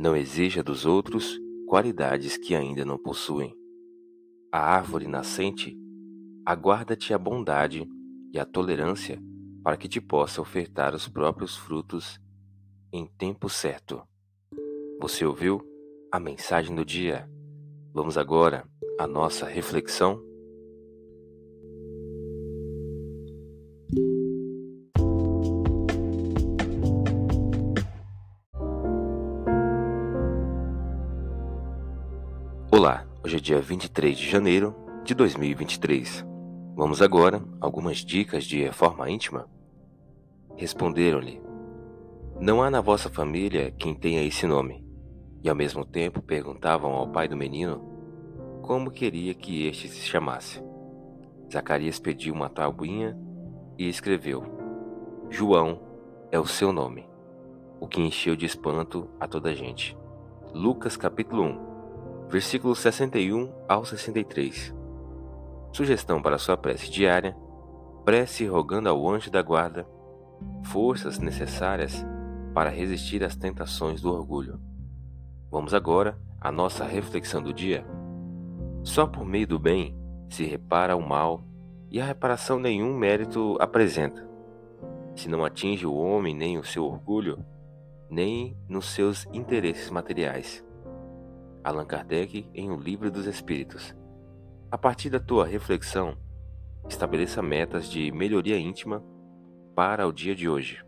Não exija dos outros qualidades que ainda não possuem. A árvore nascente aguarda-te a bondade e a tolerância para que te possa ofertar os próprios frutos em tempo certo. Você ouviu a mensagem do dia? Vamos agora à nossa reflexão. Olá, hoje é dia 23 de janeiro de 2023. Vamos agora algumas dicas de reforma íntima? Responderam-lhe: Não há na vossa família quem tenha esse nome. E ao mesmo tempo perguntavam ao pai do menino como queria que este se chamasse. Zacarias pediu uma tabuinha e escreveu: João é o seu nome, o que encheu de espanto a toda a gente. Lucas capítulo 1 versículos 61 ao 63. Sugestão para sua prece diária: prece rogando ao anjo da guarda forças necessárias para resistir às tentações do orgulho. Vamos agora à nossa reflexão do dia. Só por meio do bem se repara o mal e a reparação nenhum mérito apresenta. Se não atinge o homem nem o seu orgulho, nem nos seus interesses materiais. Allan Kardec em O Livro dos Espíritos. A partir da tua reflexão, estabeleça metas de melhoria íntima para o dia de hoje.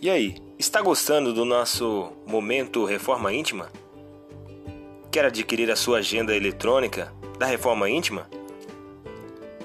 E aí, está gostando do nosso momento Reforma Íntima? Quer adquirir a sua agenda eletrônica da Reforma Íntima?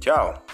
Tchau!